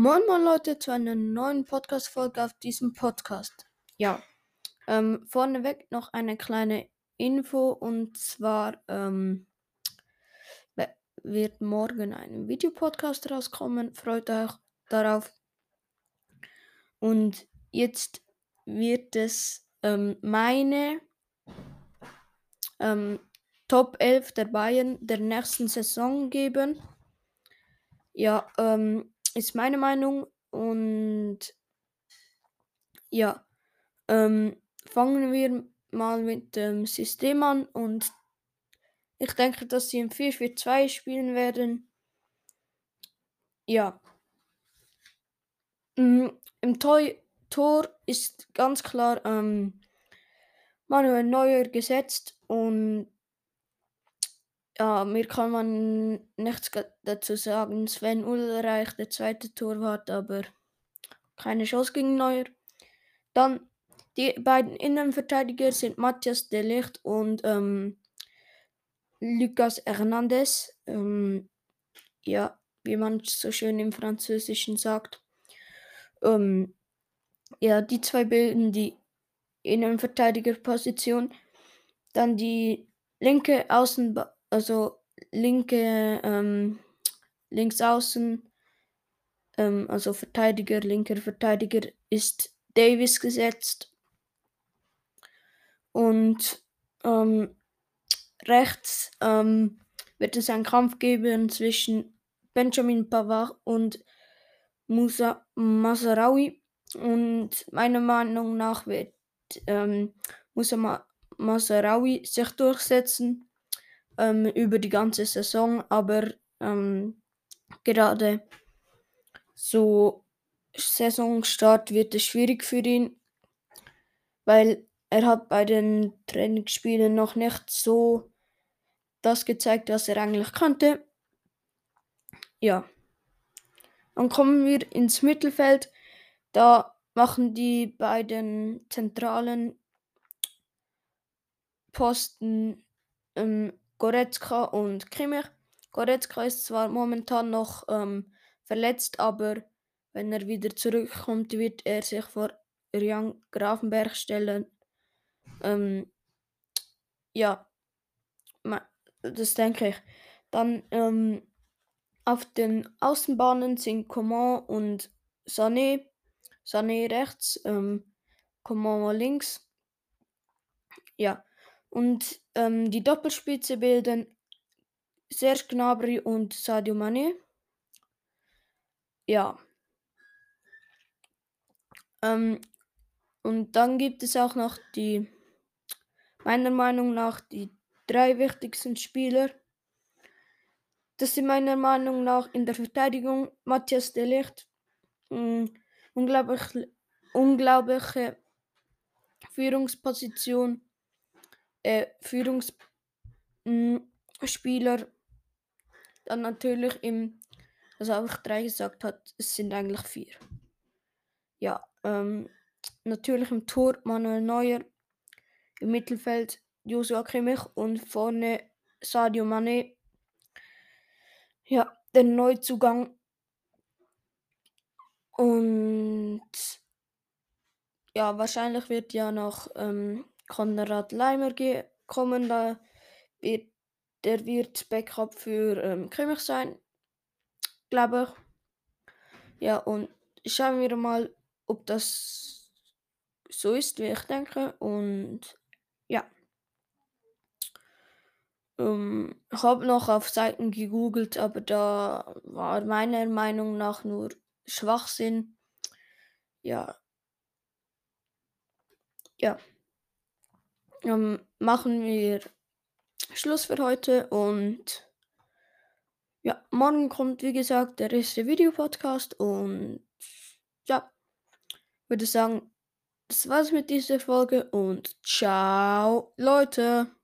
Moin Moin Leute zu einer neuen Podcast-Folge auf diesem Podcast. Ja, ähm, vorneweg noch eine kleine Info und zwar ähm, wird morgen ein Videopodcast rauskommen. Freut euch darauf. Und jetzt wird es ähm, meine ähm, Top 11 der Bayern der nächsten Saison geben. Ja, ähm, ist meine Meinung. Und ja, ähm, fangen wir mal mit dem System an. Und ich denke, dass sie im 4-4-2 spielen werden. Ja. Mm, Im Tor, Tor ist ganz klar ähm, Manuel Neuer gesetzt und ja, mir kann man nichts dazu sagen. Sven Ulreich, der zweite Torwart, aber keine Chance gegen Neuer. Dann die beiden Innenverteidiger sind Matthias de Ligt und ähm, Lucas Hernandez. Ähm, ja, wie man so schön im Französischen sagt. Ähm, ja, die zwei bilden die Innenverteidigerposition. Dann die linke Außen, also linke ähm, links außen, ähm, also Verteidiger, linker Verteidiger ist Davis gesetzt. Und ähm, rechts ähm, wird es einen Kampf geben zwischen Benjamin Pavard und Musa Masarawi. Und meiner Meinung nach wird ähm, Musa Ma Masarawi sich durchsetzen ähm, über die ganze Saison, aber ähm, gerade so Saisonstart wird es schwierig für ihn, weil er hat bei den Trainingsspielen noch nicht so das gezeigt, was er eigentlich konnte. Ja. Dann kommen wir ins Mittelfeld. Da machen die beiden zentralen Posten ähm, Goretzka und Kimmich. Goretzka ist zwar momentan noch ähm, verletzt, aber wenn er wieder zurückkommt, wird er sich vor Jan Grafenberg stellen. Ähm, ja, das denke ich. Dann ähm, auf den Außenbahnen sind Coman und Sané. Sané rechts, ähm, Coman links. Ja, und ähm, die Doppelspitze bilden Serge Gnabry und Sadio Mane. Ja. Ähm, und dann gibt es auch noch die, meiner Meinung nach, die drei wichtigsten Spieler. Das sind meiner Meinung nach in der Verteidigung Matthias de Ligt. Mm, unglaublich, unglaubliche Führungsposition äh, Führungsspieler. Dann natürlich im, also auch drei gesagt hat, es sind eigentlich vier. Ja, ähm, natürlich im Tor Manuel Neuer, im Mittelfeld Joshua Kimmich und vorne Sadio Mane. Ja, der Neuzugang. Und ja, wahrscheinlich wird ja noch ähm, Konrad Leimer kommen. Da wird, der wird Backup für ähm, Kimmich sein, glaube ich. Ja, und schauen wir mal, ob das so ist, wie ich denke. Und ja. Ähm, ich habe noch auf Seiten gegoogelt, aber da war meiner Meinung nach nur Schwachsinn. Ja. Ja ähm, machen wir Schluss für heute und ja, morgen kommt wie gesagt der erste Videopodcast und ja, würde sagen, das war's mit dieser Folge und ciao Leute.